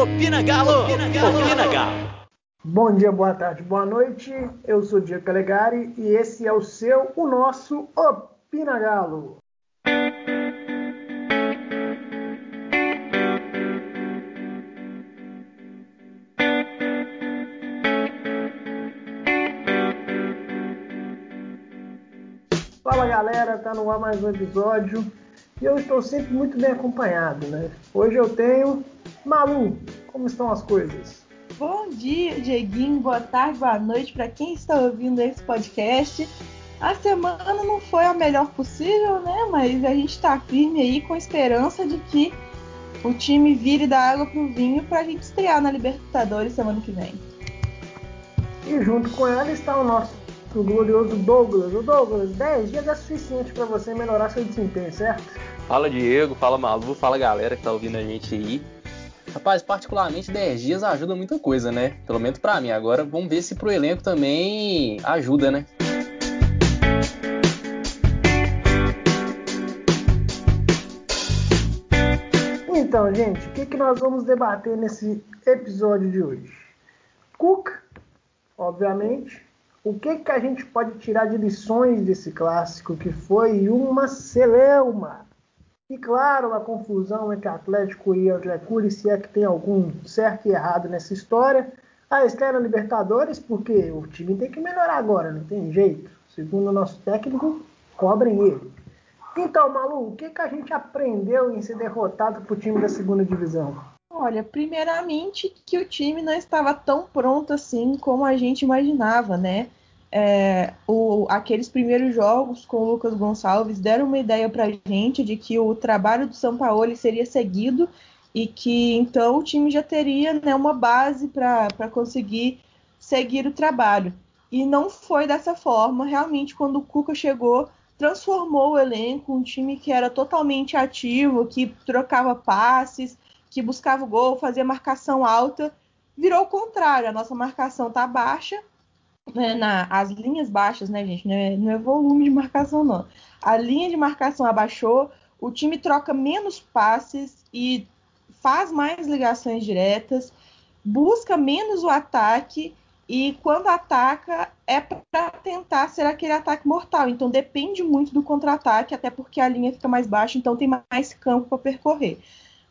Opina Galo! Opina Galo! Opina Galo! Bom dia, boa tarde, boa noite. Eu sou Diego Calegari e esse é o seu, o nosso Opina Galo. Fala galera, tá no ar mais um episódio e eu estou sempre muito bem acompanhado, né? Hoje eu tenho Malu, como estão as coisas? Bom dia, Dieguinho, boa tarde, boa noite para quem está ouvindo esse podcast. A semana não foi a melhor possível, né? Mas a gente está firme aí com esperança de que o time vire da água pro vinho para a gente estrear na Libertadores semana que vem. E junto com ela está o nosso glorioso Douglas. O Douglas, 10 dias é suficiente para você melhorar seu desempenho, certo? Fala Diego, fala Malu, fala galera que tá ouvindo a gente aí. Rapaz, particularmente 10 dias ajuda muita coisa, né? Pelo menos para mim. Agora vamos ver se pro elenco também ajuda, né? Então, gente, o que, que nós vamos debater nesse episódio de hoje? Cook, obviamente. O que, que a gente pode tirar de lições desse clássico que foi uma celeuma? E claro, a confusão entre Atlético e André Cury, se é que tem algum certo e errado nessa história. A estreia na Libertadores, porque o time tem que melhorar agora, não tem jeito. Segundo o nosso técnico, cobrem ele. Então, Malu, o que, que a gente aprendeu em ser derrotado para o time da segunda divisão? Olha, primeiramente que o time não estava tão pronto assim como a gente imaginava, né? É, o, aqueles primeiros jogos com o Lucas Gonçalves deram uma ideia para a gente de que o trabalho do São Paulo seria seguido e que então o time já teria né, uma base para conseguir seguir o trabalho. E não foi dessa forma. Realmente, quando o Cuca chegou, transformou o elenco, um time que era totalmente ativo, que trocava passes, que buscava o gol, fazia marcação alta. Virou o contrário, a nossa marcação está baixa na, as linhas baixas, né, gente? Não é, não é volume de marcação, não. A linha de marcação abaixou, o time troca menos passes e faz mais ligações diretas, busca menos o ataque e quando ataca é para tentar ser aquele ataque mortal. Então depende muito do contra-ataque, até porque a linha fica mais baixa, então tem mais campo para percorrer.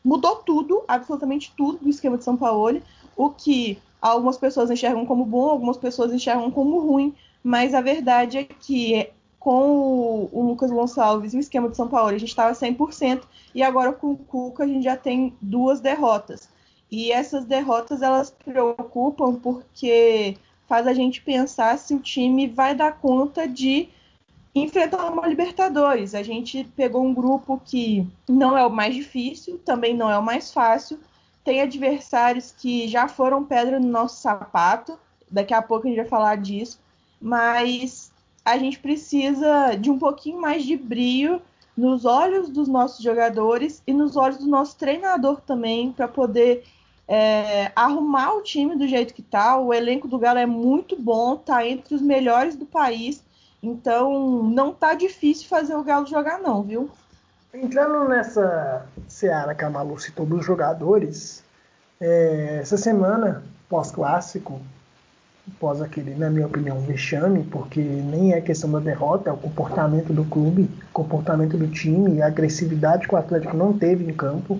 Mudou tudo, absolutamente tudo do esquema de São Paulo, o que algumas pessoas enxergam como bom, algumas pessoas enxergam como ruim, mas a verdade é que com o, Lucas Gonçalves e o esquema de São Paulo, a gente estava 100%, e agora com o Cuca a gente já tem duas derrotas. E essas derrotas elas preocupam porque faz a gente pensar se o time vai dar conta de enfrentar uma Libertadores. A gente pegou um grupo que não é o mais difícil, também não é o mais fácil, tem adversários que já foram pedra no nosso sapato, daqui a pouco a gente vai falar disso, mas a gente precisa de um pouquinho mais de brilho nos olhos dos nossos jogadores e nos olhos do nosso treinador também, para poder é, arrumar o time do jeito que tá. O elenco do Galo é muito bom, tá entre os melhores do país, então não tá difícil fazer o Galo jogar, não, viu? Entrando nessa seara que a Malu citou dos jogadores, é, essa semana, pós-clássico, pós aquele, na minha opinião, vexame, porque nem é questão da derrota, é o comportamento do clube, comportamento do time, a agressividade que o Atlético não teve em campo.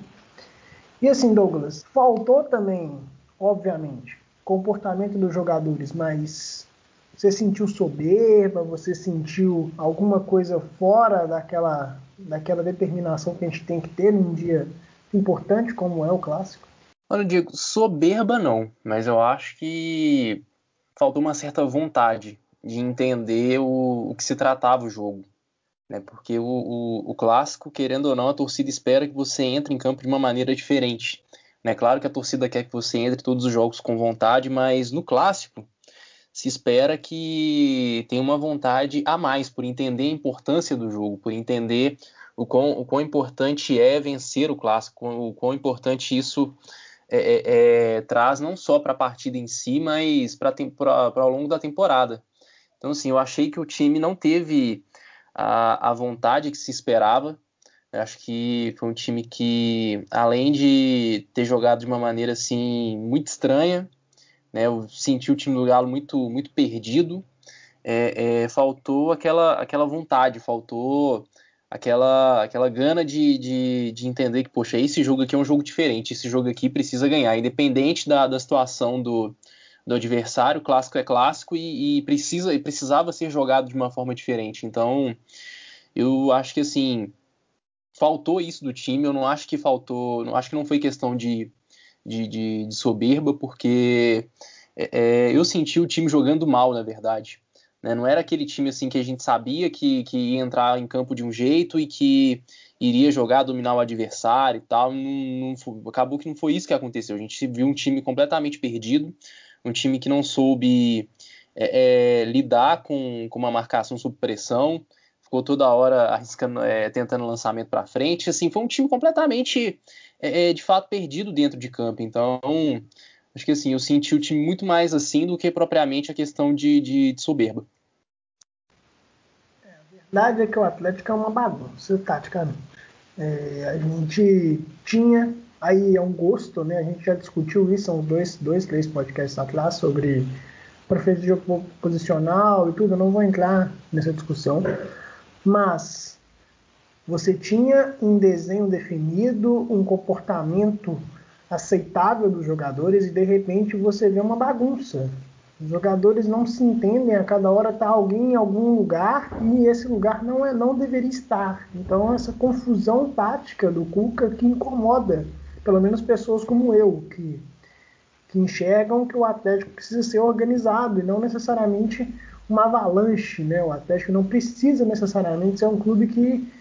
E assim, Douglas, faltou também, obviamente, comportamento dos jogadores, mas você sentiu soberba, você sentiu alguma coisa fora daquela daquela determinação que a gente tem que ter num dia importante como é o clássico? Olha, Diego, soberba não, mas eu acho que faltou uma certa vontade de entender o, o que se tratava o jogo. Né? Porque o, o, o, clássico, querendo ou não, a torcida espera que você entre em campo de uma maneira diferente. Né? Claro que a torcida quer que você entre todos os jogos com vontade, mas no clássico se espera que tenha uma vontade a mais por entender a importância do jogo, por entender o quão, o quão importante é vencer o clássico, o quão importante isso é, é, é, traz não só para a partida em si, mas para ao longo da temporada. Então, assim, eu achei que o time não teve a, a vontade que se esperava, Eu acho que foi um time que, além de ter jogado de uma maneira assim muito estranha, né, eu senti o time do Galo muito, muito perdido. É, é, faltou aquela, aquela vontade, faltou aquela, aquela gana de, de, de, entender que, poxa, esse jogo aqui é um jogo diferente, esse jogo aqui precisa ganhar, independente da, da situação do, do adversário, clássico é clássico e, e, precisa, e precisava ser jogado de uma forma diferente. Então, eu acho que assim faltou isso do time. Eu não acho que faltou, não acho que não foi questão de, de, de, de soberba, porque é, é, eu senti o time jogando mal, na verdade. Né? Não era aquele time assim que a gente sabia que, que ia entrar em campo de um jeito e que iria jogar, dominar o adversário e tal. Não, não, acabou que não foi isso que aconteceu. A gente viu um time completamente perdido, um time que não soube é, é, lidar com, com uma marcação sob pressão, ficou toda hora arriscando, é, tentando lançamento para frente. Assim, foi um time completamente, é, é, de fato, perdido dentro de campo. Então, acho que assim, eu senti o time muito mais assim do que propriamente a questão de, de, de soberba. É, a verdade é que o Atlético é uma bagunça taticamente. É, a gente tinha, aí é um gosto, né? A gente já discutiu isso há uns dois, dois três podcasts atrás sobre preferência de jogo posicional e tudo. Eu não vou entrar nessa discussão. Mas você tinha um desenho definido, um comportamento aceitável dos jogadores e de repente você vê uma bagunça. Os jogadores não se entendem, a cada hora está alguém em algum lugar e esse lugar não é não deveria estar. Então essa confusão tática do Cuca que incomoda, pelo menos pessoas como eu, que, que enxergam que o Atlético precisa ser organizado e não necessariamente uma avalanche, né? O Atlético não precisa necessariamente ser um clube que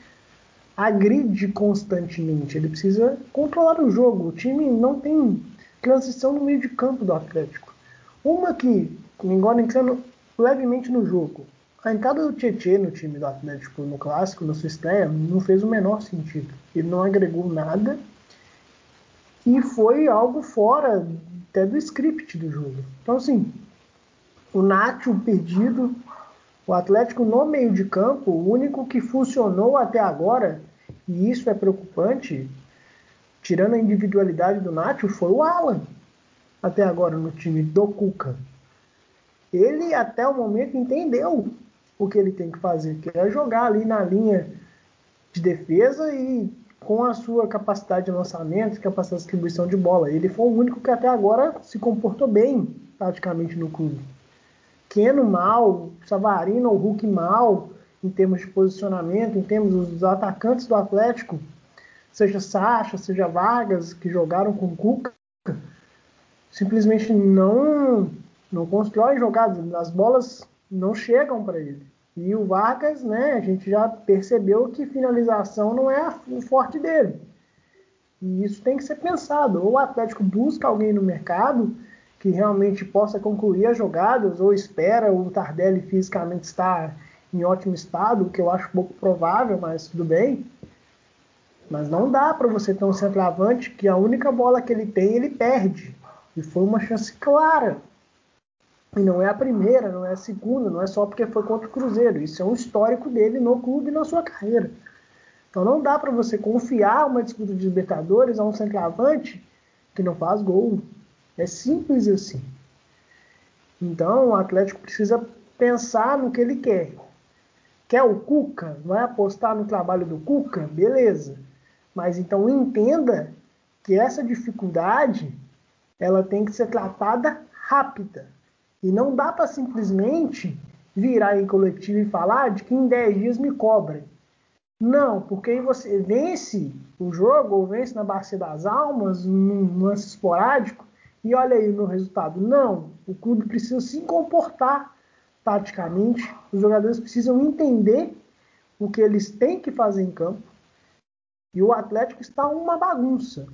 agride constantemente. Ele precisa controlar o jogo. O time não tem transição no meio de campo do Atlético. Uma que, embora entrando levemente no jogo, a entrada do Tietchan no time do Atlético no clássico, na sua estreia, não fez o menor sentido. Ele não agregou nada e foi algo fora até do script do jogo. Então, assim, o Nacho perdido, o Atlético no meio de campo, o único que funcionou até agora, e isso é preocupante, tirando a individualidade do Nacho, foi o Alan, até agora no time do Cuca. Ele até o momento entendeu o que ele tem que fazer, que é jogar ali na linha de defesa e com a sua capacidade de lançamento, capacidade de distribuição de bola. Ele foi o único que até agora se comportou bem, praticamente, no clube. Keno mal, Savarino ou Hulk mal, em termos de posicionamento, em termos dos atacantes do Atlético, seja Sacha, seja Vargas, que jogaram com Cuca, simplesmente não não constrói jogadas, as bolas não chegam para ele. E o Vargas, né, a gente já percebeu que finalização não é o forte dele. E isso tem que ser pensado. Ou o Atlético busca alguém no mercado que realmente possa concluir as jogadas, ou espera o Tardelli fisicamente estar em ótimo estado, o que eu acho pouco provável, mas tudo bem. Mas não dá para você ter um centroavante que a única bola que ele tem, ele perde. E foi uma chance clara. E não é a primeira, não é a segunda, não é só porque foi contra o Cruzeiro. Isso é um histórico dele no clube e na sua carreira. Então não dá para você confiar uma disputa de Libertadores a um centroavante que não faz gol. É simples assim. Então o Atlético precisa pensar no que ele quer. Quer o Cuca? Vai apostar no trabalho do Cuca? Beleza. Mas então entenda que essa dificuldade ela tem que ser tratada rápida. E não dá para simplesmente virar em coletivo e falar de que em 10 dias me cobrem. Não, porque aí você vence o jogo ou vence na Bacia das Almas, num lance esporádico, e olha aí no resultado. Não, o clube precisa se comportar taticamente, os jogadores precisam entender o que eles têm que fazer em campo. E o Atlético está uma bagunça.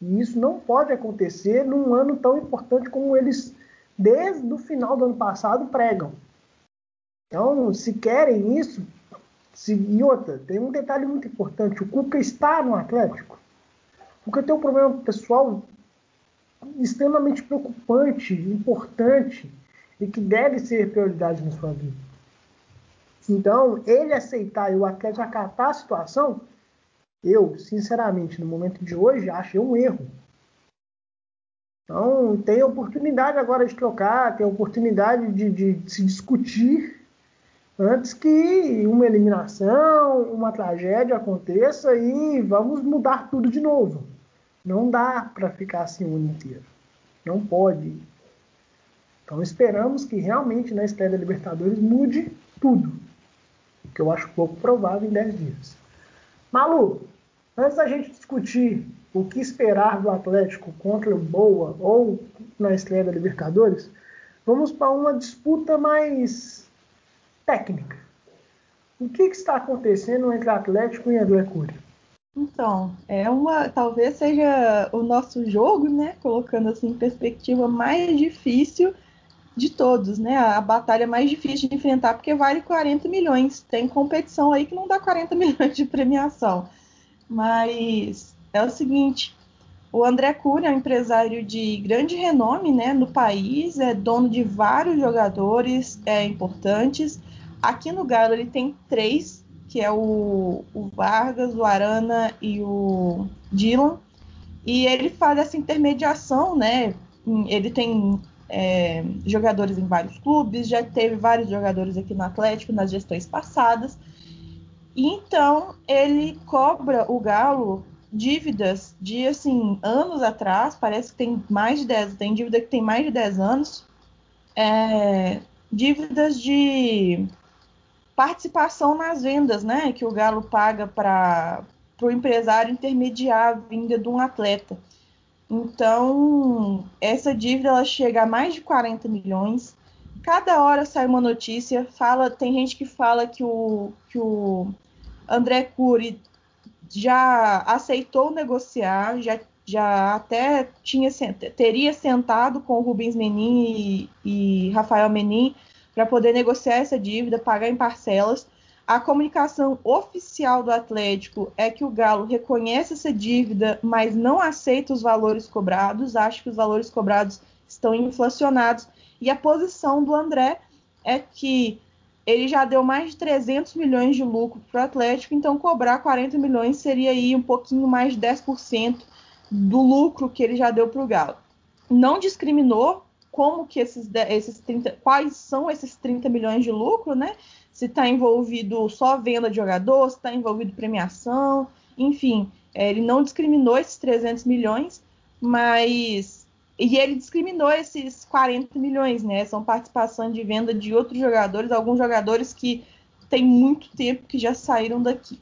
E isso não pode acontecer num ano tão importante como eles, desde o final do ano passado, pregam. Então, se querem isso, se, e outra, tem um detalhe muito importante: o Cuca está no Atlético. O Cuca tem um problema pessoal extremamente preocupante, importante e que deve ser prioridade na sua vida. Então, ele aceitar e o Atlético acatar a situação eu, sinceramente, no momento de hoje, achei um erro. Então, tem oportunidade agora de trocar, tem oportunidade de, de se discutir antes que uma eliminação, uma tragédia aconteça e vamos mudar tudo de novo. Não dá para ficar assim o ano inteiro. Não pode. Então esperamos que realmente na estreia da Libertadores mude tudo. O que eu acho pouco provável em 10 dias. Malu, antes da gente discutir o que esperar do Atlético contra o Boa ou na estreia da Libertadores, vamos para uma disputa mais técnica. O que, que está acontecendo entre Atlético e André Cury? Então, é uma, talvez seja o nosso jogo, né, colocando assim em perspectiva mais difícil de todos, né? A batalha mais difícil de enfrentar porque vale 40 milhões. Tem competição aí que não dá 40 milhões de premiação. Mas é o seguinte, o André Cury é um empresário de grande renome, né, no país, é dono de vários jogadores é, importantes. Aqui no Galo ele tem três que é o, o Vargas, o Arana e o Dylan. E ele faz essa intermediação, né? Ele tem é, jogadores em vários clubes, já teve vários jogadores aqui no Atlético nas gestões passadas. Então ele cobra o Galo dívidas de assim anos atrás, parece que tem mais de 10, tem dívida que tem mais de 10 anos, é, dívidas de participação nas vendas, né? Que o Galo paga para o empresário intermediar a vinda de um atleta. Então, essa dívida ela chega a mais de 40 milhões. Cada hora sai uma notícia, fala, tem gente que fala que o, que o André Cury já aceitou negociar, já, já até tinha, teria sentado com o Rubens Menin e, e Rafael Menin para poder negociar essa dívida, pagar em parcelas. A comunicação oficial do Atlético é que o Galo reconhece essa dívida, mas não aceita os valores cobrados, acha que os valores cobrados estão inflacionados. E a posição do André é que ele já deu mais de 300 milhões de lucro para o Atlético, então cobrar 40 milhões seria aí um pouquinho mais de 10% do lucro que ele já deu para o Galo. Não discriminou como que esses, esses 30, quais são esses 30 milhões de lucro, né? Se está envolvido só venda de jogador, se está envolvido premiação, enfim, é, ele não discriminou esses 300 milhões, mas e ele discriminou esses 40 milhões, né? São participação de venda de outros jogadores, alguns jogadores que tem muito tempo que já saíram daqui.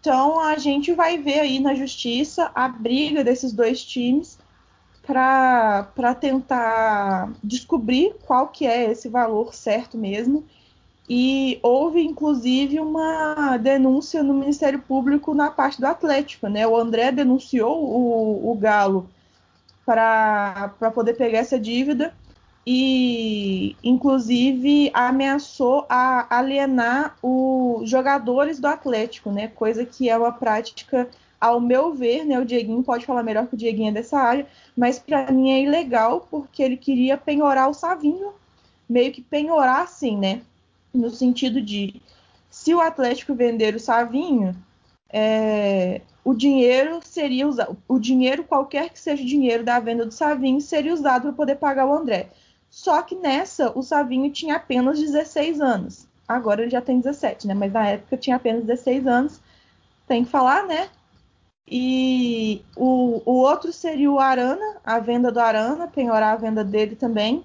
Então a gente vai ver aí na justiça a briga desses dois times para tentar descobrir qual que é esse valor certo mesmo. E houve, inclusive, uma denúncia no Ministério Público na parte do Atlético. Né? O André denunciou o, o Galo para poder pegar essa dívida e, inclusive, ameaçou a alienar os jogadores do Atlético, né? coisa que é uma prática ao meu ver, né, o Dieguinho pode falar melhor que o Dieguinho é dessa área, mas para mim é ilegal porque ele queria penhorar o Savinho, meio que penhorar assim, né? No sentido de se o Atlético vender o Savinho, é, o dinheiro seria usado, o dinheiro, qualquer que seja o dinheiro da venda do Savinho, seria usado para poder pagar o André. Só que nessa, o Savinho tinha apenas 16 anos. Agora ele já tem 17, né? Mas na época tinha apenas 16 anos. Tem que falar, né? E o, o outro seria o Arana, a venda do Arana, penhorar a venda dele também.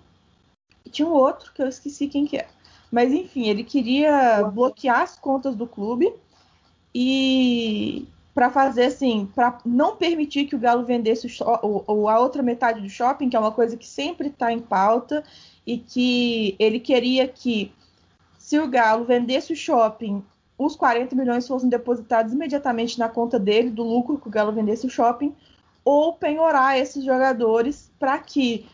E tinha um outro que eu esqueci quem que é. Mas enfim, ele queria bloquear as contas do clube e para fazer assim, para não permitir que o Galo vendesse o, o, a outra metade do shopping, que é uma coisa que sempre está em pauta, e que ele queria que se o Galo vendesse o shopping os 40 milhões fossem depositados imediatamente na conta dele, do lucro que o Galo vendesse o shopping, ou penhorar esses jogadores para que,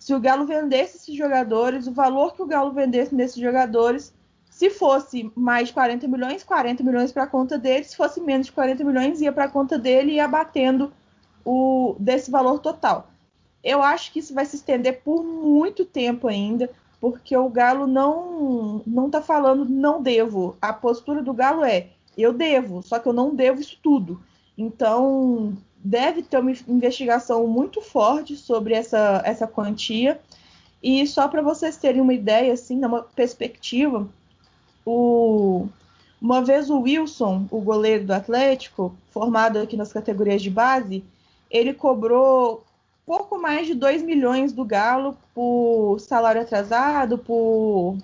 se o Galo vendesse esses jogadores, o valor que o Galo vendesse nesses jogadores, se fosse mais de 40 milhões, 40 milhões para a conta dele, se fosse menos de 40 milhões, ia para a conta dele e ia abatendo o, desse valor total. Eu acho que isso vai se estender por muito tempo ainda porque o Galo não não está falando não devo. A postura do Galo é eu devo, só que eu não devo isso tudo. Então, deve ter uma investigação muito forte sobre essa, essa quantia. E só para vocês terem uma ideia, assim, uma perspectiva, o, uma vez o Wilson, o goleiro do Atlético, formado aqui nas categorias de base, ele cobrou pouco mais de 2 milhões do Galo por salário atrasado, por.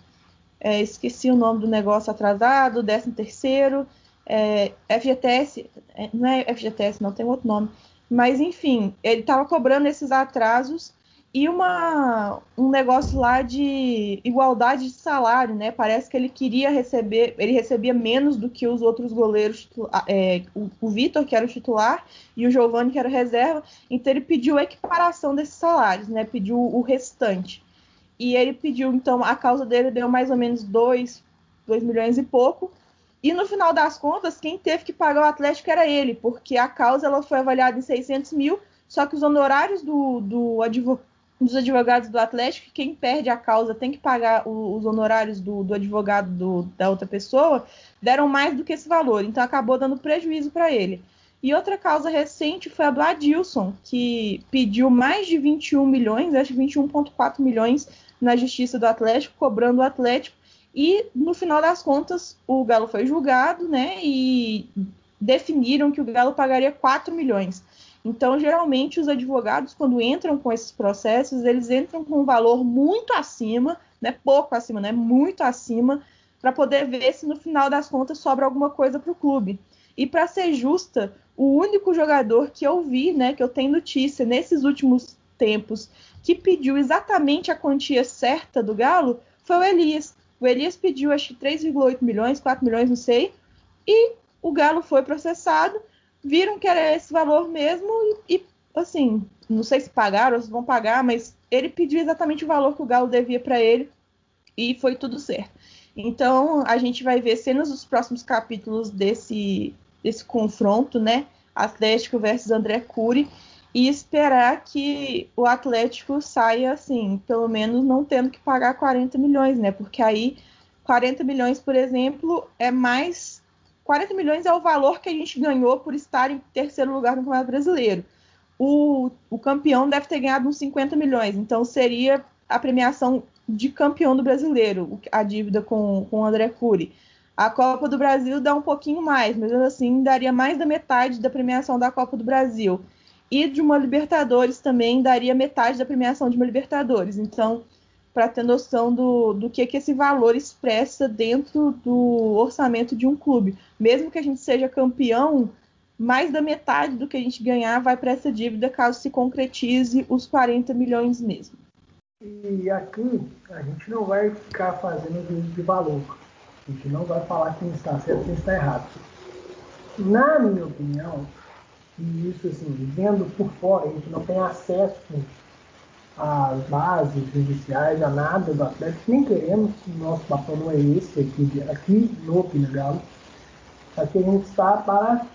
É, esqueci o nome do negócio atrasado, 13 terceiro, é, FGTS, é, não é FGTS, não, tem outro nome. Mas, enfim, ele estava cobrando esses atrasos e uma, um negócio lá de igualdade de salário, né? Parece que ele queria receber, ele recebia menos do que os outros goleiros, é, o, o Vitor, que era o titular, e o Giovanni, que era reserva, então ele pediu a equiparação desses salários, né? Pediu o restante. E ele pediu, então, a causa dele deu mais ou menos 2 milhões e pouco. E no final das contas, quem teve que pagar o Atlético era ele, porque a causa ela foi avaliada em 600 mil, só que os honorários do, do advogado dos advogados do Atlético, quem perde a causa tem que pagar o, os honorários do, do advogado do, da outra pessoa, deram mais do que esse valor, então acabou dando prejuízo para ele. E outra causa recente foi a do Adilson, que pediu mais de 21 milhões, acho que 21,4 milhões na justiça do Atlético, cobrando o Atlético. E no final das contas, o Galo foi julgado, né? E definiram que o Galo pagaria 4 milhões. Então, geralmente, os advogados, quando entram com esses processos, eles entram com um valor muito acima, não é pouco acima, né? Muito acima, para poder ver se no final das contas sobra alguma coisa para o clube. E para ser justa, o único jogador que eu vi, né, que eu tenho notícia nesses últimos tempos, que pediu exatamente a quantia certa do Galo, foi o Elias. O Elias pediu acho que 3,8 milhões, 4 milhões, não sei, e o Galo foi processado viram que era esse valor mesmo e, assim, não sei se pagaram ou se vão pagar, mas ele pediu exatamente o valor que o Galo devia para ele e foi tudo certo. Então a gente vai ver cenas dos próximos capítulos desse, desse confronto, né? Atlético versus André Cury e esperar que o Atlético saia assim, pelo menos não tendo que pagar 40 milhões, né? Porque aí 40 milhões, por exemplo, é mais 40 milhões é o valor que a gente ganhou por estar em terceiro lugar no Campeonato Brasileiro. O, o campeão deve ter ganhado uns 50 milhões, então seria a premiação de campeão do brasileiro, a dívida com, com o André Cury. A Copa do Brasil dá um pouquinho mais, mas assim daria mais da metade da premiação da Copa do Brasil. E de uma Libertadores também daria metade da premiação de uma Libertadores. Então, para ter noção do, do que, que esse valor expressa dentro do orçamento de um clube. Mesmo que a gente seja campeão, mais da metade do que a gente ganhar vai para essa dívida caso se concretize os 40 milhões mesmo. E aqui a gente não vai ficar fazendo juízo de valor. A gente não vai falar quem está certo quem está errado. Na minha opinião, e isso assim, vendo por fora, a gente não tem acesso as bases judiciais, a nada do Atlético, nem queremos, nosso papel não é esse aqui, aqui no Pinagalo. Aqui a gente está para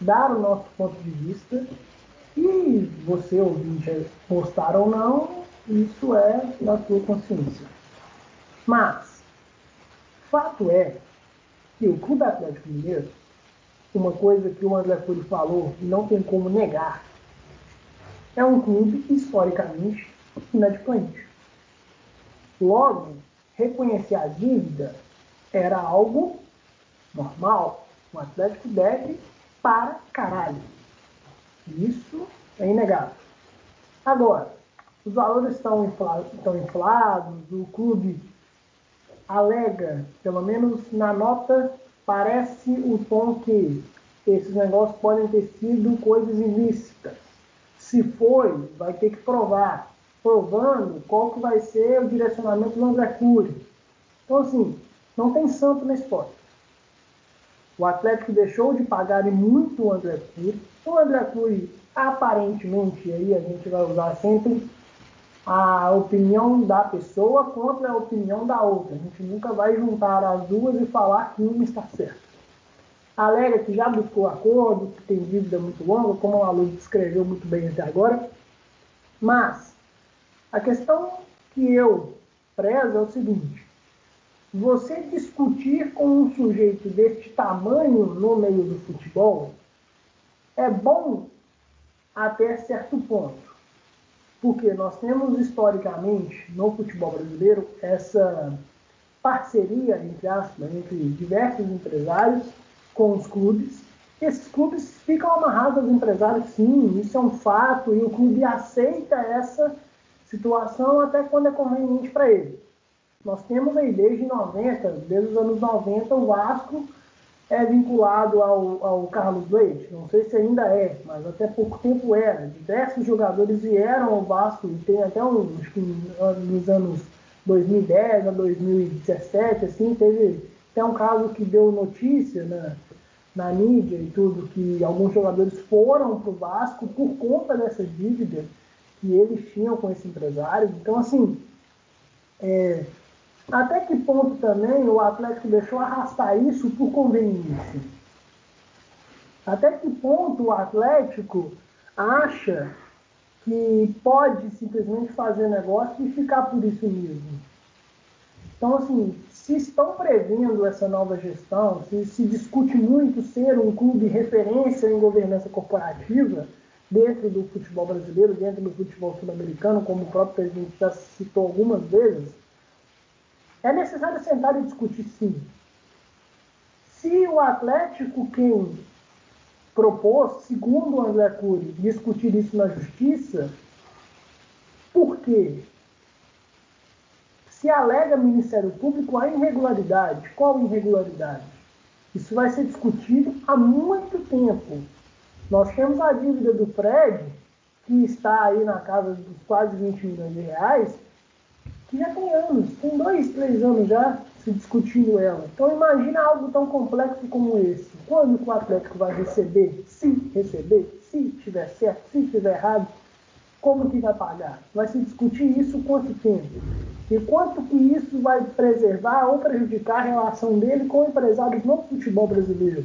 dar o nosso ponto de vista e você, ouvinte, postar ou não, isso é da sua consciência. Mas, fato é que o Clube Atlético Mineiro, uma coisa que o André Cury falou, não tem como negar, é um clube historicamente inadimplente. Logo, reconhecer a dívida era algo normal. O Atlético deve para caralho. Isso é inegável. Agora, os valores estão inflados, estão inflados, o clube alega, pelo menos na nota, parece o tom que esses negócios podem ter sido coisas ilícitas. Se foi, vai ter que provar. Provando qual que vai ser o direcionamento do André Cury. Então, assim, não tem santo na história. O Atlético deixou de pagar muito o André Cury. O André Cury, aparentemente, aí a gente vai usar sempre a opinião da pessoa contra a opinião da outra. A gente nunca vai juntar as duas e falar que uma está certa alega que já buscou acordo, que tem dívida muito longa, como a Luz descreveu muito bem até agora. Mas a questão que eu prezo é o seguinte: você discutir com um sujeito deste tamanho no meio do futebol é bom até certo ponto. Porque nós temos historicamente no futebol brasileiro essa parceria, entre aspas, entre diversos empresários com os clubes. Esses clubes ficam amarrados aos empresários, sim, isso é um fato, e o clube aceita essa situação até quando é conveniente para ele. Nós temos aí desde 90, desde os anos 90, o Vasco é vinculado ao, ao Carlos Leite. Não sei se ainda é, mas até pouco tempo era. Diversos jogadores vieram ao Vasco tem até uns nos anos 2010 a 2017, assim, teve até um caso que deu notícia na, na mídia e tudo, que alguns jogadores foram para o Vasco por conta dessa dívida que eles tinham com esse empresário. Então, assim, é, até que ponto também o Atlético deixou arrastar isso por conveniência? Até que ponto o Atlético acha que pode simplesmente fazer negócio e ficar por isso mesmo? Então, assim, se estão prevendo essa nova gestão, se se discute muito ser um clube referência em governança corporativa dentro do futebol brasileiro, dentro do futebol sul-americano, como o próprio presidente já citou algumas vezes, é necessário sentar e discutir sim. Se o Atlético, quem propôs, segundo o André Cury, discutir isso na justiça, por quê? Se alega Ministério Público a irregularidade. Qual irregularidade? Isso vai ser discutido há muito tempo. Nós temos a dívida do Fred, que está aí na casa dos quase 20 milhões de reais, que já tem anos, tem dois, três anos já se discutindo ela. Então imagina algo tão complexo como esse. Quando o Atlético vai receber? Se receber, se tiver certo, se tiver errado, como que vai pagar? Vai se discutir isso quanto tempo? E quanto que isso vai preservar ou prejudicar a relação dele com empresários no futebol brasileiro?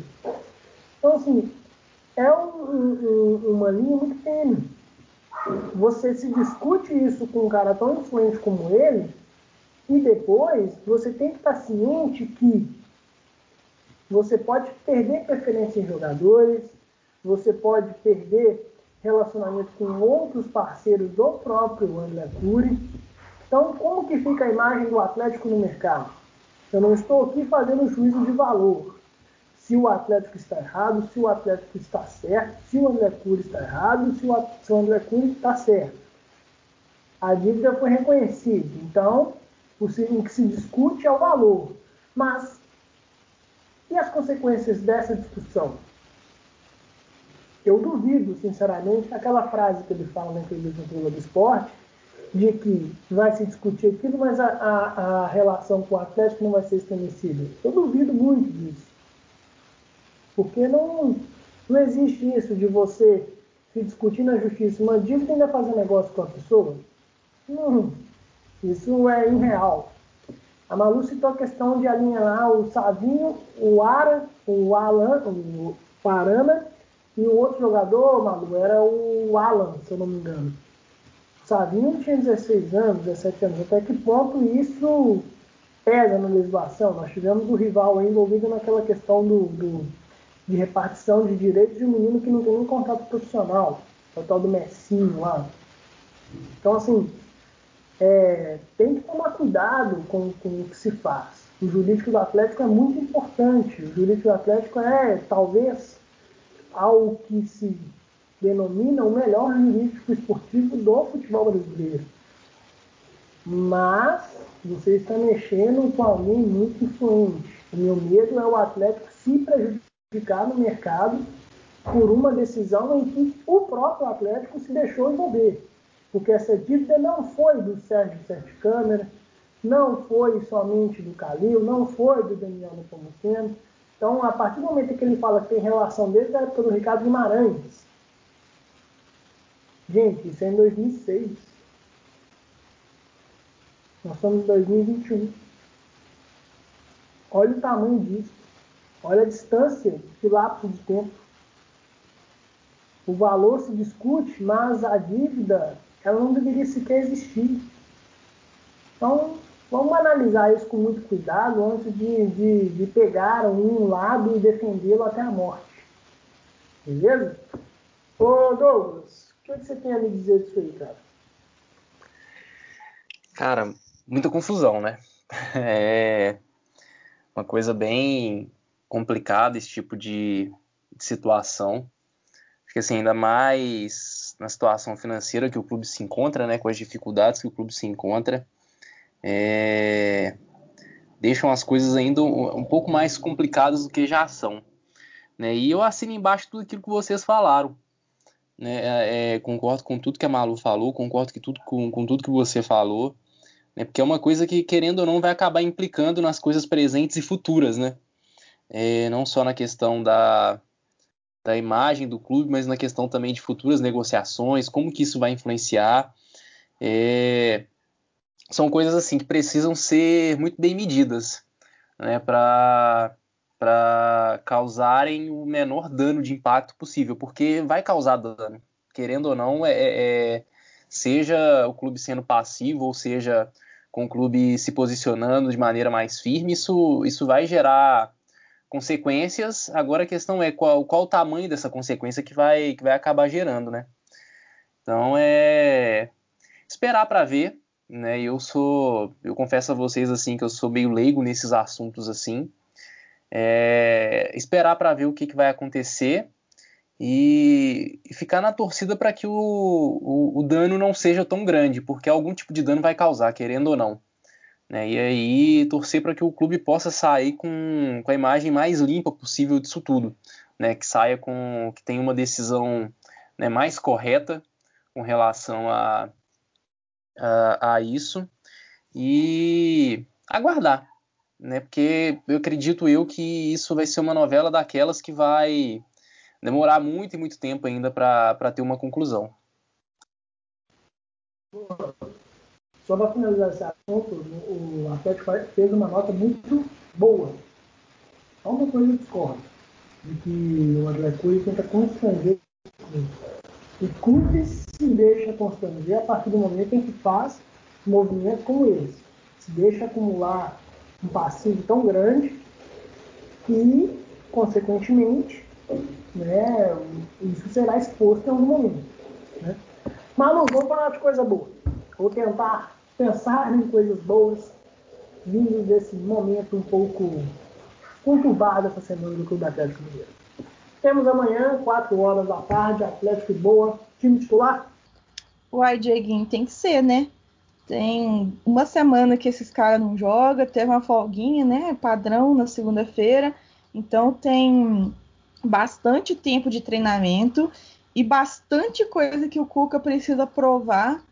Então, assim, é um, um, uma linha muito tênue você se discute isso com um cara tão influente como ele, e depois você tem que estar ciente que você pode perder preferência em jogadores, você pode perder relacionamento com outros parceiros do próprio André Cury. Então, como que fica a imagem do Atlético no mercado? Eu não estou aqui fazendo juízo de valor se o Atlético está errado, se o Atlético está certo, se o André Cury está errado, se o, se o André Cury está certo. A dívida foi reconhecida. Então, o, que se discute é o valor. Mas, e as consequências dessa discussão? Eu duvido, sinceramente, aquela frase que ele fala na entrevista no do Esporte, de que vai se discutir aquilo, mas a, a, a relação com o Atlético não vai ser estabelecida. Eu duvido muito disso. Porque não, não existe isso de você se discutir na justiça uma dívida e ainda fazer negócio com a pessoa. Não, isso é irreal. A Malu citou a questão de alinhar o Savinho, o Ara, o Alan, o Parana e o outro jogador, Malu, era o Alan, se eu não me engano. O Savinho tinha 16 anos, 17 anos. Até que ponto isso pesa na legislação? Nós tivemos o rival envolvido naquela questão do, do de repartição de direitos de um menino que não tem nem contrato profissional, é o tal do Messinho lá. Então, assim, é, tem que tomar cuidado com, com o que se faz. O jurídico do Atlético é muito importante. O jurídico do Atlético é, talvez, algo que se denomina o melhor jurídico esportivo do futebol brasileiro. Mas você está mexendo com alguém muito influente. O meu medo é o Atlético se prejudicar no mercado por uma decisão em que o próprio Atlético se deixou envolver. Porque essa dívida não foi do Sérgio Sete Câmara, não foi somente do Calil, não foi do Daniel Nepomuceno. Então, a partir do momento que ele fala que tem relação desde a época do Ricardo Guimarães, gente, isso é em 2006. Nós estamos em 2021. Olha o tamanho disso. Olha a distância de lapso de tempo. O valor se discute, mas a dívida ela não deveria sequer existir. Então, vamos analisar isso com muito cuidado antes de, de, de pegar um lado e defendê-lo até a morte. Beleza? Ô Douglas, o que você tem a me dizer disso aí, cara? Cara, muita confusão, né? É uma coisa bem complicada esse tipo de, de situação. Acho que assim, ainda mais na situação financeira que o clube se encontra, né, com as dificuldades que o clube se encontra, é, deixam as coisas ainda um, um, pouco mais complicadas do que já são. Né? E eu assino embaixo tudo aquilo que vocês falaram. Né? É, é concordo com tudo que a Malu falou, concordo que tudo, com, com tudo que você falou né? Porque é uma coisa que, querendo ou não, vai acabar implicando nas coisas presentes e futuras, né? É, não só na questão da, da imagem do clube, mas na questão também de futuras negociações, como que isso vai influenciar. É, são coisas assim que precisam ser muito bem medidas, né? Para para causarem o menor dano de impacto possível, porque vai causar dano, querendo ou não, é, é, é seja o clube sendo passivo ou seja com o clube se posicionando de maneira mais firme, isso, isso vai gerar consequências. Agora a questão é qual, qual o tamanho dessa consequência que vai, que vai acabar gerando, né? Então é esperar para ver, né? Eu sou, eu confesso a vocês assim que eu sou meio leigo nesses assuntos assim. É, esperar para ver o que, que vai acontecer e, e ficar na torcida para que o, o, o, dano não seja tão grande, porque algum tipo de dano vai causar, querendo ou não. Né? E aí torcer para que o clube possa sair com, com a imagem mais limpa possível disso tudo, né? que saia com que tenha uma decisão né, mais correta com relação a, a, a isso e aguardar, né? Porque eu acredito eu que isso vai ser uma novela daquelas que vai demorar muito e muito tempo ainda para ter uma conclusão. Só para finalizar esse assunto, o Atlético fez uma nota muito boa. Só uma coisa eu discordo, de que o Coelho tenta constranger o clube se deixa constranger a partir do momento em que faz movimentos como esse. Se deixa acumular um passivo tão grande e, consequentemente, né, isso será exposto em algum momento. Né? Malu, vamos falar de coisa boa. Vou tentar pensar em coisas boas vindas desse momento um pouco conturbado essa semana do Clube Atlético Mineiro. Temos amanhã, 4 horas da tarde, Atlético Boa, time titular? Uai, Dieguinho, tem que ser, né? Tem uma semana que esses caras não jogam, teve uma folguinha, né? Padrão na segunda-feira. Então tem bastante tempo de treinamento e bastante coisa que o Cuca precisa provar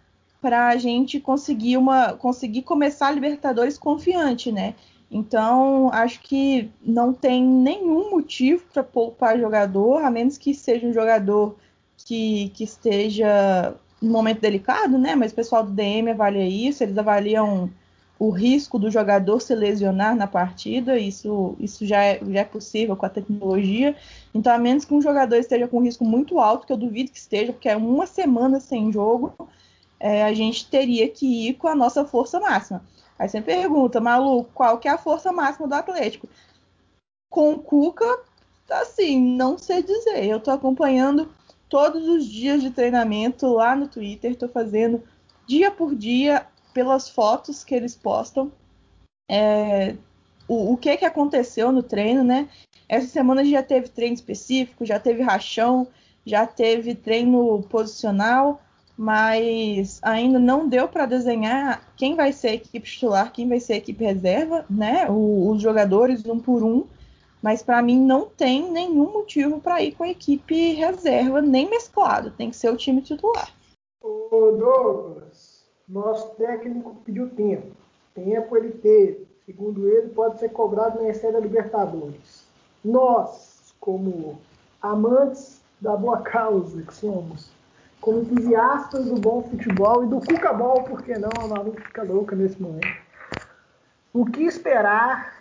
para a gente conseguir uma conseguir começar a Libertadores confiante, né? Então acho que não tem nenhum motivo para poupar jogador, a menos que seja um jogador que, que esteja num momento delicado, né? Mas o pessoal do DM avalia isso, eles avaliam o risco do jogador se lesionar na partida, isso, isso já, é, já é possível com a tecnologia. Então, a menos que um jogador esteja com um risco muito alto, que eu duvido que esteja, porque é uma semana sem jogo, é, a gente teria que ir com a nossa força máxima. Aí você pergunta, Malu, qual que é a força máxima do Atlético? Com o Cuca, assim, não sei dizer. Eu estou acompanhando todos os dias de treinamento lá no Twitter, estou fazendo dia por dia pelas fotos que eles postam, é, o, o que, que aconteceu no treino, né? Essa semana já teve treino específico, já teve rachão, já teve treino posicional, mas ainda não deu para desenhar quem vai ser a equipe titular, quem vai ser a equipe reserva, né? O, os jogadores um por um. Mas para mim não tem nenhum motivo para ir com a equipe reserva, nem mesclado. Tem que ser o time titular. Ô Douglas, nosso técnico pediu tempo. Tempo ele teve. Segundo ele, pode ser cobrado na estreia da Libertadores. Nós, como amantes da boa causa que somos, como entusiastas do bom futebol e do cucabol, por que não? A Malu fica louca nesse momento. O que esperar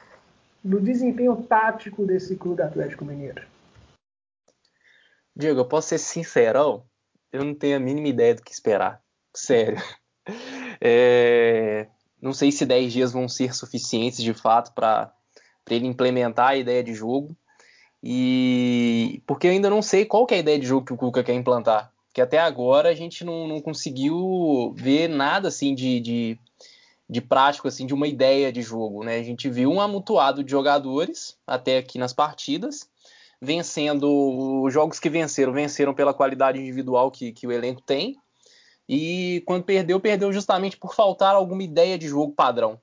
do desempenho tático desse clube Atlético Mineiro? Diego, eu posso ser sincerão? Eu não tenho a mínima ideia do que esperar. Sério. É, não sei se 10 dias vão ser suficientes de fato para ele implementar a ideia de jogo. E porque eu ainda não sei qual é a ideia de jogo que o Cuca quer implantar. Que até agora a gente não, não conseguiu ver nada assim de, de, de, prático, assim, de uma ideia de jogo. Né? A gente viu um amontoado de jogadores até aqui nas partidas, vencendo os jogos que venceram, venceram pela qualidade individual que, que o elenco tem. E quando perdeu, perdeu justamente por faltar alguma ideia de jogo padrão.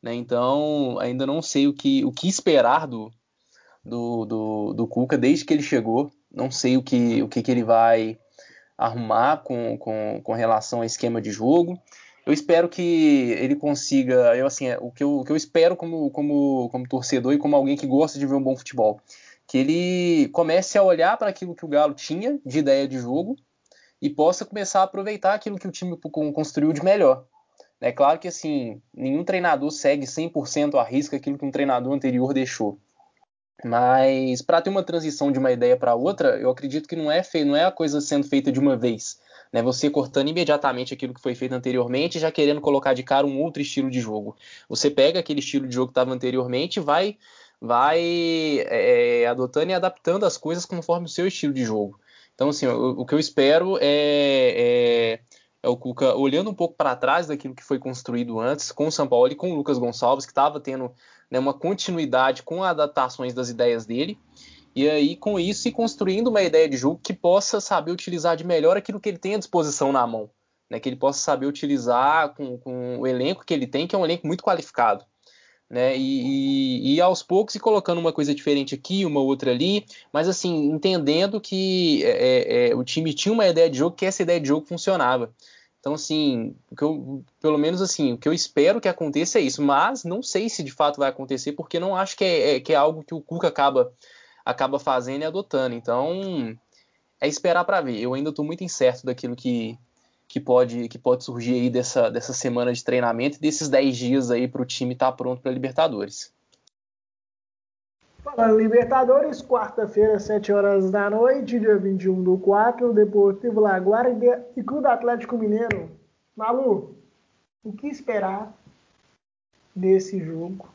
Né? Então, ainda não sei o que, o que esperar do, do, do, do Cuca desde que ele chegou. Não sei o que, o que, que ele vai arrumar com, com, com relação ao esquema de jogo. Eu espero que ele consiga, eu assim, é, o que eu, o que eu espero como, como, como torcedor e como alguém que gosta de ver um bom futebol, que ele comece a olhar para aquilo que o Galo tinha de ideia de jogo e possa começar a aproveitar aquilo que o time construiu de melhor. É claro que assim, nenhum treinador segue 100% a risca aquilo que um treinador anterior deixou. Mas para ter uma transição de uma ideia para outra, eu acredito que não é não é a coisa sendo feita de uma vez. Né? Você cortando imediatamente aquilo que foi feito anteriormente, já querendo colocar de cara um outro estilo de jogo. Você pega aquele estilo de jogo que estava anteriormente e vai, vai é, adotando e adaptando as coisas conforme o seu estilo de jogo. Então, assim, o, o que eu espero é, é, é o Cuca olhando um pouco para trás daquilo que foi construído antes com o São Paulo e com o Lucas Gonçalves, que estava tendo né, uma continuidade com adaptações das ideias dele. E aí, com isso, ir construindo uma ideia de jogo que possa saber utilizar de melhor aquilo que ele tem à disposição na mão. Né, que ele possa saber utilizar com, com o elenco que ele tem, que é um elenco muito qualificado. Né, e, e, e, aos poucos ir colocando uma coisa diferente aqui, uma outra ali, mas assim, entendendo que é, é, é o time tinha uma ideia de jogo, que essa ideia de jogo funcionava. Então, assim, o que eu, pelo menos assim, o que eu espero que aconteça é isso, mas não sei se de fato vai acontecer, porque não acho que é, é que é algo que o Cuca acaba, acaba fazendo e adotando. Então, é esperar para ver. Eu ainda estou muito incerto daquilo que, que, pode, que pode surgir aí dessa, dessa semana de treinamento e desses 10 dias aí para o time estar tá pronto para Libertadores. Falando Libertadores, quarta-feira, 7 horas da noite, dia 21 do 4, Deportivo Laguara e Clube Atlético Mineiro. Malu, o que esperar desse jogo?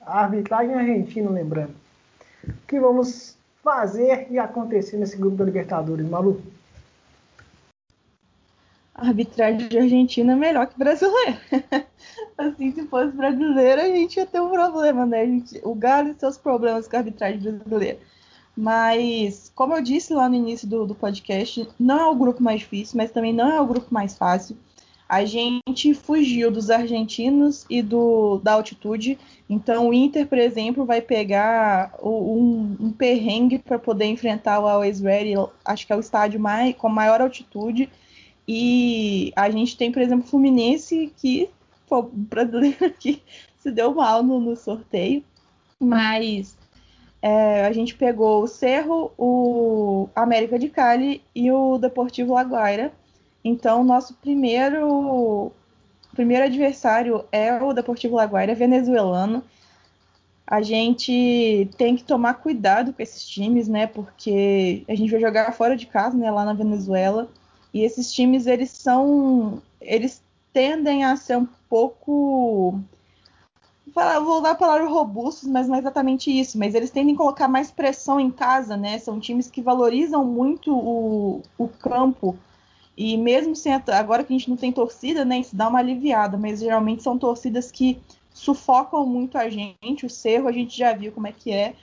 A arbitragem argentina, lembrando. Que vamos fazer e acontecer nesse grupo da Libertadores, Malu? A arbitragem argentina é melhor que brasileira. Assim, se fosse brasileira, a gente ia ter um problema, né? Gente, o Galo e seus problemas com a arbitragem brasileira. Mas, como eu disse lá no início do, do, podcast, não é o grupo mais difícil, mas também não é o grupo mais fácil. A gente fugiu dos argentinos e do, da altitude. Então, o Inter, por exemplo, vai pegar um, um perrengue para poder enfrentar o Always Ready. Acho que é o estádio mais, com maior altitude. E a gente tem, por exemplo, o Fluminense, que pô, brasileiro se deu mal no, no sorteio, mas é, a gente pegou o Cerro, o América de Cali e o Deportivo Laguaira. Então, nosso primeiro primeiro adversário é o Deportivo Laguaira, venezuelano. A gente tem que tomar cuidado com esses times, né? Porque a gente vai jogar fora de casa, né? Lá na Venezuela. E esses times, eles são. Eles tendem a ser um pouco. Vou usar a palavra robustos, mas não é exatamente isso. Mas eles tendem a colocar mais pressão em casa, né? São times que valorizam muito o, o campo. E mesmo sem agora que a gente não tem torcida, né? Isso dá uma aliviada, mas geralmente são torcidas que sufocam muito a gente. O Cerro a gente já viu como é que é.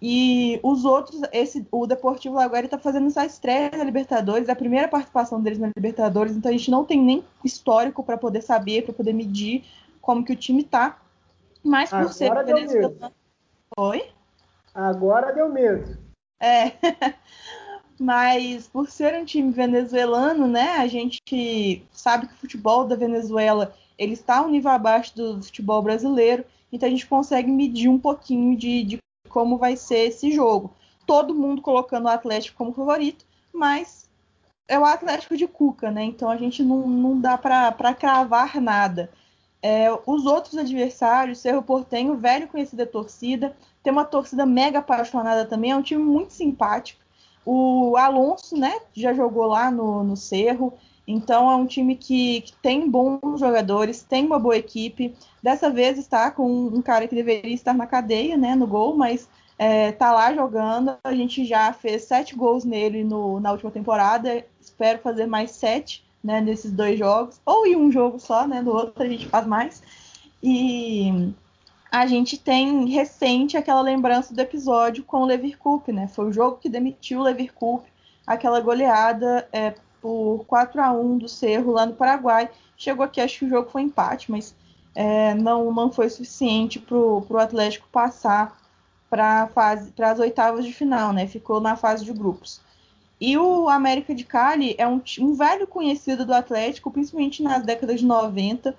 E os outros, esse, o Deportivo Laguaira está fazendo essa estreia na Libertadores, a primeira participação deles na Libertadores, então a gente não tem nem histórico para poder saber, para poder medir como que o time está. Mas por Agora ser venezuelano. Oi? Agora deu medo. É. Mas por ser um time venezuelano, né, a gente sabe que o futebol da Venezuela ele está um nível abaixo do futebol brasileiro, então a gente consegue medir um pouquinho de, de como vai ser esse jogo. Todo mundo colocando o Atlético como favorito, mas é o Atlético de Cuca, né? Então a gente não, não dá para cravar nada. É, os outros adversários, Cerro Portenho, velho conhecido da torcida, tem uma torcida mega apaixonada também, é um time muito simpático. O Alonso, né, já jogou lá no, no Cerro, Então é um time que, que, tem bons jogadores, tem uma boa equipe. Dessa vez está com um cara que deveria estar na cadeia, né, no gol, mas é, tá lá jogando. A gente já fez sete gols nele no, na última temporada. Espero fazer mais sete né, nesses dois jogos, ou em um jogo só, né? No outro a gente faz mais. E a gente tem recente aquela lembrança do episódio com o Leverkusen, né? Foi o jogo que demitiu o Leverkusen, aquela goleada é, por 4 a 1 do Cerro lá no Paraguai. Chegou aqui, acho que o jogo foi empate, mas é, não, não foi suficiente para o Atlético passar para as oitavas de final, né? Ficou na fase de grupos. E o América de Cali é um, um velho conhecido do Atlético, principalmente nas décadas de 90.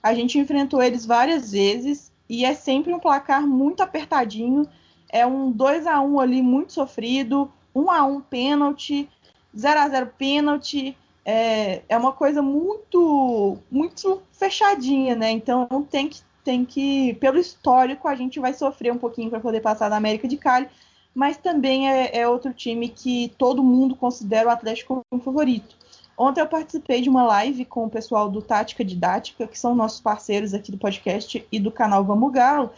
A gente enfrentou eles várias vezes e é sempre um placar muito apertadinho. É um 2 a 1 ali muito sofrido, 1 a 1 pênalti, 0 a 0 pênalti. É, é uma coisa muito muito fechadinha, né? Então tem que tem que pelo histórico a gente vai sofrer um pouquinho para poder passar da América de Cali, mas também é, é outro time que todo mundo considera o Atlético como favorito. Ontem eu participei de uma live com o pessoal do Tática Didática, que são nossos parceiros aqui do podcast e do canal Vamos Galo,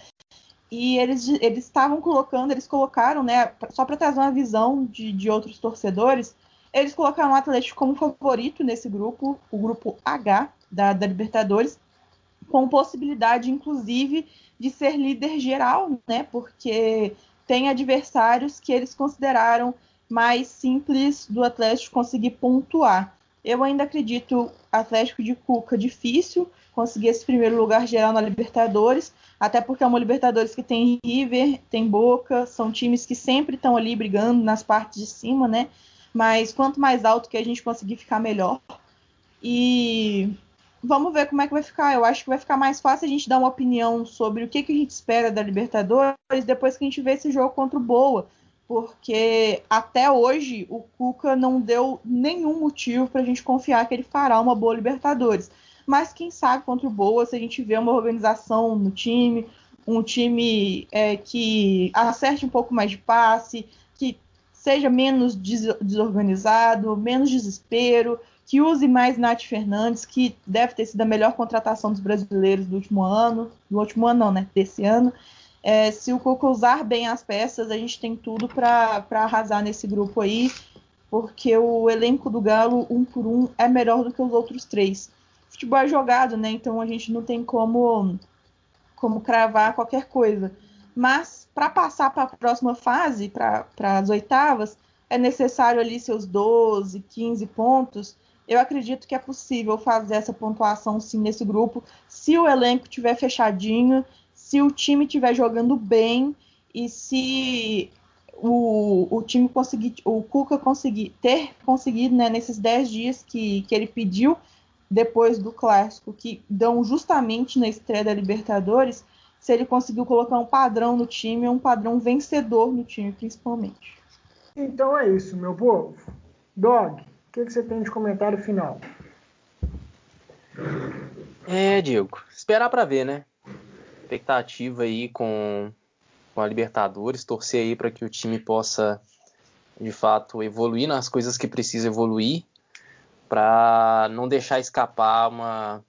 e eles estavam colocando, eles colocaram, né, só para trazer uma visão de, de outros torcedores, eles colocaram o Atlético como favorito nesse grupo, o grupo H da, da Libertadores, com possibilidade, inclusive, de ser líder geral, né? Porque tem adversários que eles consideraram mais simples do Atlético conseguir pontuar. Eu ainda acredito Atlético de Cuca difícil conseguir esse primeiro lugar geral na Libertadores, até porque é uma Libertadores que tem River, tem Boca, são times que sempre estão ali brigando nas partes de cima, né? Mas quanto mais alto que a gente conseguir ficar melhor. E vamos ver como é que vai ficar. Eu acho que vai ficar mais fácil a gente dar uma opinião sobre o que, que a gente espera da Libertadores depois que a gente vê esse jogo contra o Boa. Porque até hoje o Cuca não deu nenhum motivo para a gente confiar que ele fará uma boa Libertadores. Mas quem sabe contra o Boa, se a gente vê uma organização no time, um time é, que acerte um pouco mais de passe, que seja menos desorganizado, menos desespero, que use mais Nath Fernandes, que deve ter sido a melhor contratação dos brasileiros do último ano, do último ano não, né, desse ano. É, se o Cuca usar bem as peças, a gente tem tudo para arrasar nesse grupo aí, porque o elenco do Galo, um por um, é melhor do que os outros três. Futebol é jogado, né? Então a gente não tem como, como cravar qualquer coisa. Mas para passar para a próxima fase, para as oitavas, é necessário ali seus 12, 15 pontos. Eu acredito que é possível fazer essa pontuação sim nesse grupo, se o elenco tiver fechadinho, se o time estiver jogando bem e se o, o time conseguir, o Cuca conseguir ter conseguido né, nesses 10 dias que, que ele pediu depois do clássico, que dão justamente na estreia da Libertadores, se ele conseguiu colocar um padrão no time, um padrão vencedor no time, principalmente. Então é isso, meu povo. Dog, o que, que você tem de comentário final? É, Diego, esperar para ver, né? Expectativa aí com, com a Libertadores, torcer aí para que o time possa de fato evoluir nas coisas que precisa evoluir, para não deixar escapar uma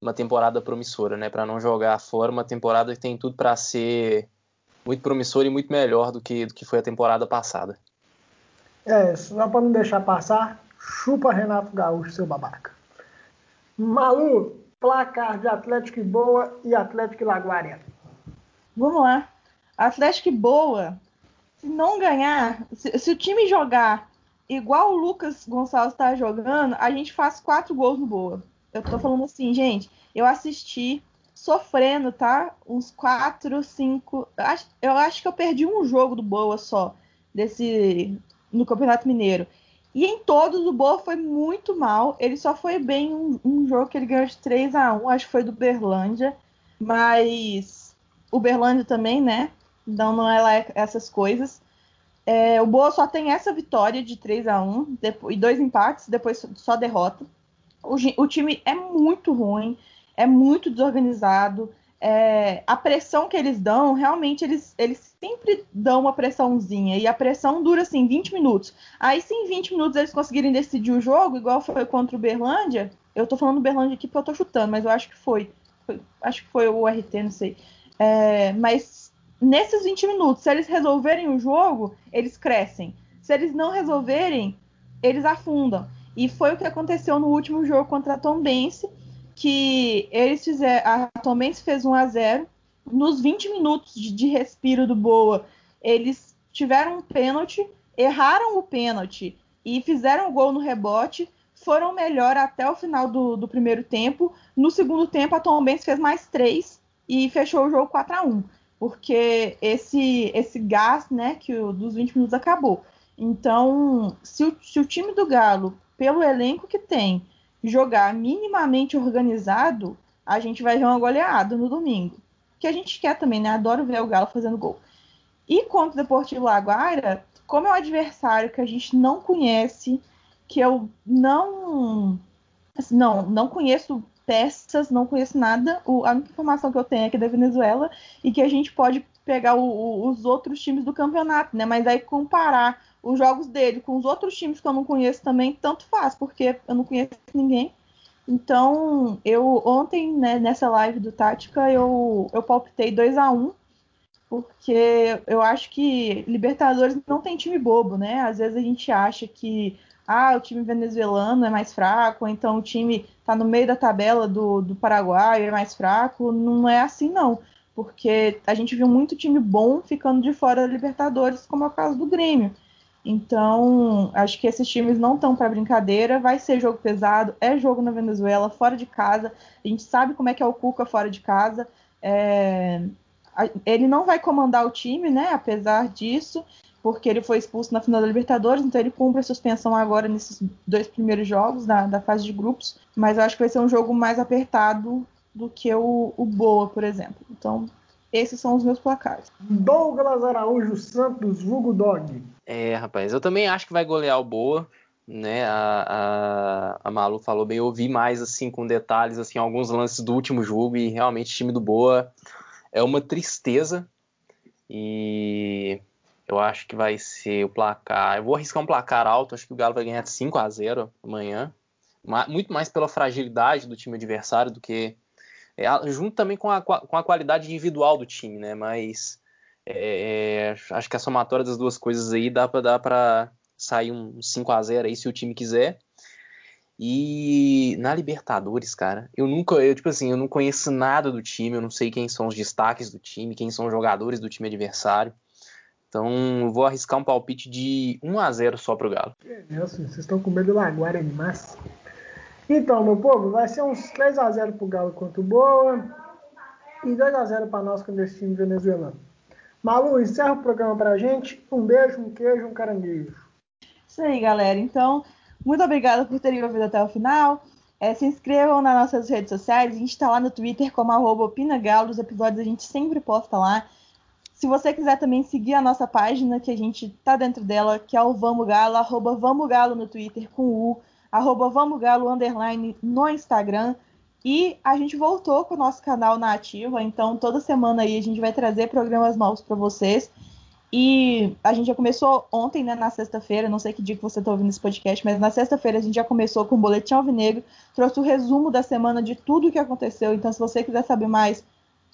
uma temporada promissora, né? Para não jogar fora uma temporada que tem tudo para ser muito promissora e muito melhor do que, do que foi a temporada passada. É, só para não deixar passar, chupa Renato Gaúcho, seu babaca. Malu, placar de Atlético Boa e Atlético Laguária. Vamos lá. Atlético Boa, se não ganhar, se, se o time jogar igual o Lucas Gonçalves está jogando, a gente faz quatro gols no Boa. Eu tô falando assim, gente, eu assisti sofrendo, tá? Uns quatro, cinco. Eu acho que eu perdi um jogo do Boa só, desse. no Campeonato Mineiro. E em todos o Boa foi muito mal. Ele só foi bem um, um jogo que ele ganhou de 3 a 1 acho que foi do Berlândia. Mas o Berlândia também, né? Então não é lá essas coisas. É, o Boa só tem essa vitória de 3 a 1 depois, e dois empates, depois só derrota. O, o time é muito ruim, é muito desorganizado, é, a pressão que eles dão, realmente eles, eles sempre dão uma pressãozinha. E a pressão dura assim 20 minutos. Aí, se em 20 minutos eles conseguirem decidir o jogo, igual foi contra o Berlândia, eu tô falando Berlândia aqui porque eu tô chutando, mas eu acho que foi. foi acho que foi o RT, não sei. É, mas nesses 20 minutos, se eles resolverem o jogo, eles crescem. Se eles não resolverem, eles afundam. E foi o que aconteceu no último jogo contra a Tom Bense, que eles fizeram. A Tom Bense fez 1 a 0 Nos 20 minutos de, de respiro do Boa, eles tiveram um pênalti, erraram o pênalti e fizeram o gol no rebote. Foram melhor até o final do, do primeiro tempo. No segundo tempo, a Tom Bense fez mais três e fechou o jogo 4 a 1 porque esse esse gás, né, que o, dos 20 minutos acabou. Então, se o, se o time do Galo, pelo elenco que tem, jogar minimamente organizado, a gente vai ver uma goleada no domingo. Que a gente quer também, né? Adoro ver o Galo fazendo gol. E contra o Deportivo Laguaira, como é um adversário que a gente não conhece, que eu não. Não, não conheço peças, não conheço nada. O, a única informação que eu tenho é aqui da Venezuela e que a gente pode pegar o, o, os outros times do campeonato, né? Mas aí comparar os jogos dele com os outros times que eu não conheço também, tanto faz, porque eu não conheço ninguém. Então, eu ontem, né, nessa live do Tática, eu, eu palpitei 2 a 1 porque eu acho que Libertadores não tem time bobo, né? Às vezes a gente acha que ah, o time venezuelano é mais fraco, então o time está no meio da tabela do, do Paraguai é mais fraco. Não é assim, não. Porque a gente viu muito time bom ficando de fora da Libertadores, como é o caso do Grêmio. Então, acho que esses times não estão para brincadeira. Vai ser jogo pesado, é jogo na Venezuela, fora de casa. A gente sabe como é que é o Cuca fora de casa. É... Ele não vai comandar o time, né? Apesar disso, porque ele foi expulso na final da Libertadores, então ele cumpre a suspensão agora nesses dois primeiros jogos da, da fase de grupos. Mas acho que vai ser um jogo mais apertado do que o, o Boa, por exemplo. Então, esses são os meus placares. Douglas Araújo Santos, vulgo dog. É, rapaz, eu também acho que vai golear o Boa, né? A, a, a Malu falou bem, eu ouvi mais assim com detalhes assim alguns lances do último jogo e realmente o time do Boa é uma tristeza e eu acho que vai ser o placar. Eu vou arriscar um placar alto, acho que o Galo vai ganhar de 5 a 0 amanhã. Muito mais pela fragilidade do time adversário do que é, junto também com a, com a qualidade individual do time, né? Mas é, é, acho que a somatória das duas coisas aí dá para para sair um 5 a 0 aí se o time quiser. E na Libertadores, cara, eu nunca, eu tipo assim, eu não conheço nada do time, eu não sei quem são os destaques do time, quem são os jogadores do time adversário. Então, eu vou arriscar um palpite de 1 a 0 só pro Galo. Nelson, vocês estão com medo do Laguara demais. Então, meu povo, vai ser uns 3 a 0 pro Galo contra o Boa e 2 a 0 para nós contra esse time venezuelano. Malu, encerra o programa pra gente. Um beijo, um queijo, um caranguejo. Isso aí, galera. Então, muito obrigada por terem ouvido até o final. É, se inscrevam nas nossas redes sociais. A gente está lá no Twitter como Opinagalo. Os episódios a gente sempre posta lá. Se você quiser também seguir a nossa página, que a gente tá dentro dela, que é o Vamos Galo, arroba Vamos Galo no Twitter com U, arroba Vamos Galo underline no Instagram. E a gente voltou com o nosso canal na ativa, então toda semana aí a gente vai trazer programas novos para vocês. E a gente já começou ontem, né, na sexta-feira, não sei que dia que você está ouvindo esse podcast, mas na sexta-feira a gente já começou com o Boletim Alvinegro, trouxe o resumo da semana de tudo o que aconteceu. Então, se você quiser saber mais,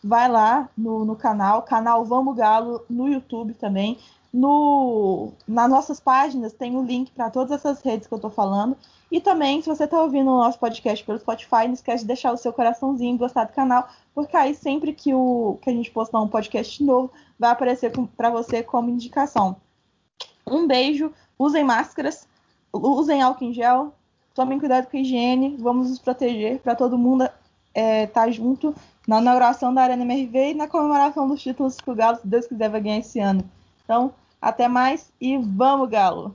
vai lá no, no canal, canal Vamos Galo, no YouTube também. No, nas nossas páginas tem o link para todas essas redes que eu estou falando. E também, se você está ouvindo o nosso podcast pelo Spotify, não esquece de deixar o seu coraçãozinho gostar do canal, porque aí sempre que, o, que a gente postar um podcast novo, vai aparecer para você como indicação. Um beijo, usem máscaras, usem álcool em gel, tomem cuidado com a higiene, vamos nos proteger para todo mundo estar é, tá junto na inauguração da Arena MRV e na comemoração dos títulos que o Galo, se Deus quiser, vai ganhar esse ano. Então, até mais e vamos, Galo!